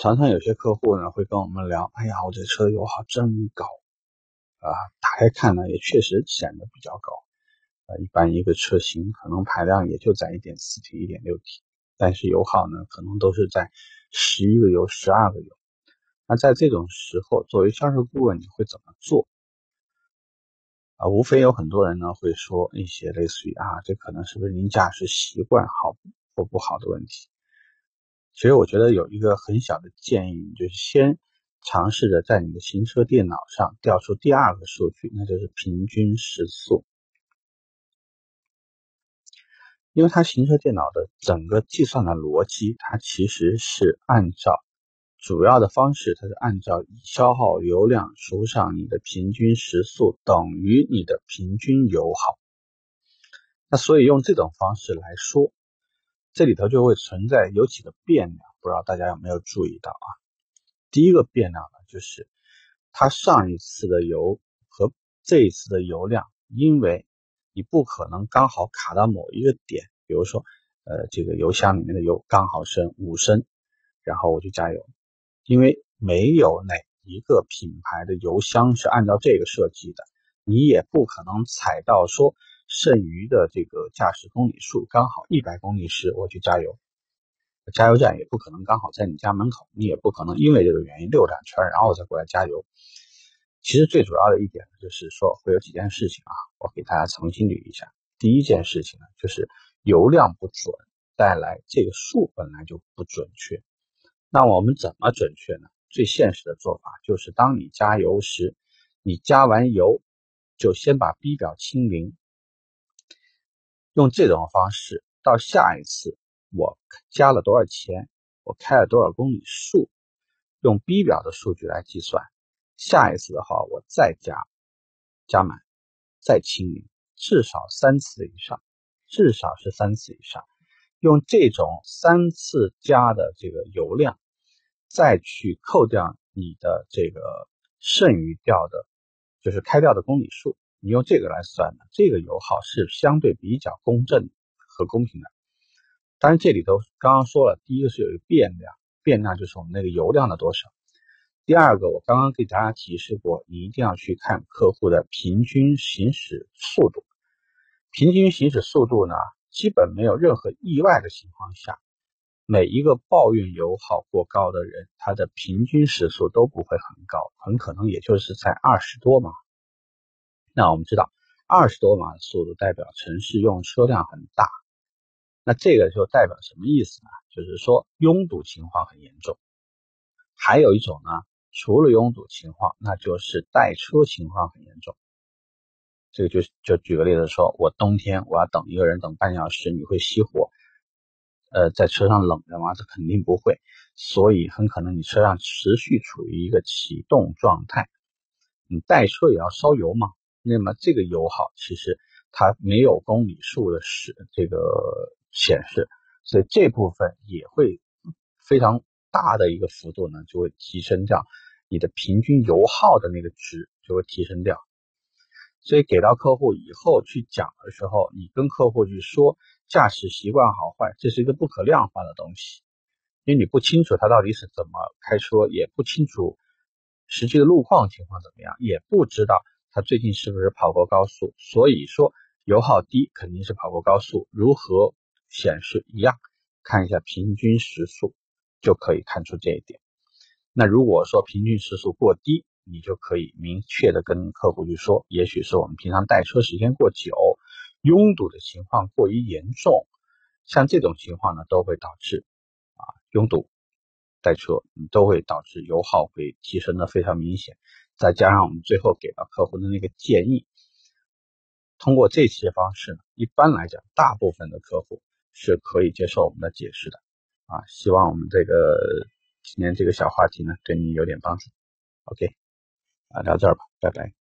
常常有些客户呢会跟我们聊，哎呀，我这车油耗真高啊！打开看呢，也确实显得比较高。一般一个车型可能排量也就在一点四 T、一点六 T，但是油耗呢，可能都是在十一个油、十二个油。那在这种时候，作为销售顾问，你会怎么做？啊，无非有很多人呢会说一些类似于啊，这可能是不是您驾驶习惯好或不好的问题。其实我觉得有一个很小的建议，就是先尝试着在你的行车电脑上调出第二个数据，那就是平均时速。因为它行车电脑的整个计算的逻辑，它其实是按照主要的方式，它是按照消耗油量除上你的平均时速等于你的平均油耗。那所以用这种方式来说。这里头就会存在有几个变量，不知道大家有没有注意到啊？第一个变量呢，就是它上一次的油和这一次的油量，因为你不可能刚好卡到某一个点，比如说，呃，这个油箱里面的油刚好剩五升，然后我就加油，因为没有哪一个品牌的油箱是按照这个设计的，你也不可能踩到说。剩余的这个驾驶公里数刚好一百公里时，我去加油，加油站也不可能刚好在你家门口，你也不可能因为这个原因溜两圈然后再过来加油。其实最主要的一点就是说会有几件事情啊，我给大家重新捋一下。第一件事情呢，就是油量不准带来这个数本来就不准确。那我们怎么准确呢？最现实的做法就是当你加油时，你加完油就先把 B 表清零。用这种方式，到下一次我加了多少钱，我开了多少公里数，用 B 表的数据来计算。下一次的话，我再加，加满，再清零，至少三次以上，至少是三次以上。用这种三次加的这个油量，再去扣掉你的这个剩余掉的，就是开掉的公里数。你用这个来算的，这个油耗是相对比较公正和公平的。当然，这里头刚刚说了，第一个是有一个变量，变量就是我们那个油量的多少。第二个，我刚刚给大家提示过，你一定要去看客户的平均行驶速度。平均行驶速度呢，基本没有任何意外的情况下，每一个抱怨油耗过高的人，他的平均时速都不会很高，很可能也就是在二十多码。那我们知道，二十多码的速度代表城市用车辆很大，那这个就代表什么意思呢？就是说拥堵情况很严重。还有一种呢，除了拥堵情况，那就是待车情况很严重。这个就就举个例子说，我冬天我要等一个人等半小时，你会熄火？呃，在车上冷着吗？这肯定不会，所以很可能你车辆持续处于一个启动状态。你待车也要烧油嘛？那么这个油耗其实它没有公里数的使这个显示，所以这部分也会非常大的一个幅度呢，就会提升掉你的平均油耗的那个值就会提升掉。所以给到客户以后去讲的时候，你跟客户去说驾驶习惯好坏，这是一个不可量化的东西，因为你不清楚他到底是怎么开车，也不清楚实际的路况情况怎么样，也不知道。他最近是不是跑过高速？所以说油耗低肯定是跑过高速。如何显示一样？看一下平均时速就可以看出这一点。那如果说平均时速过低，你就可以明确的跟客户去说，也许是我们平常带车时间过久，拥堵的情况过于严重，像这种情况呢，都会导致啊拥堵带车，都会导致油耗会提升的非常明显。再加上我们最后给到客户的那个建议，通过这些方式呢，一般来讲，大部分的客户是可以接受我们的解释的啊。希望我们这个今天这个小话题呢，对你有点帮助。OK，啊，聊这儿吧，拜拜。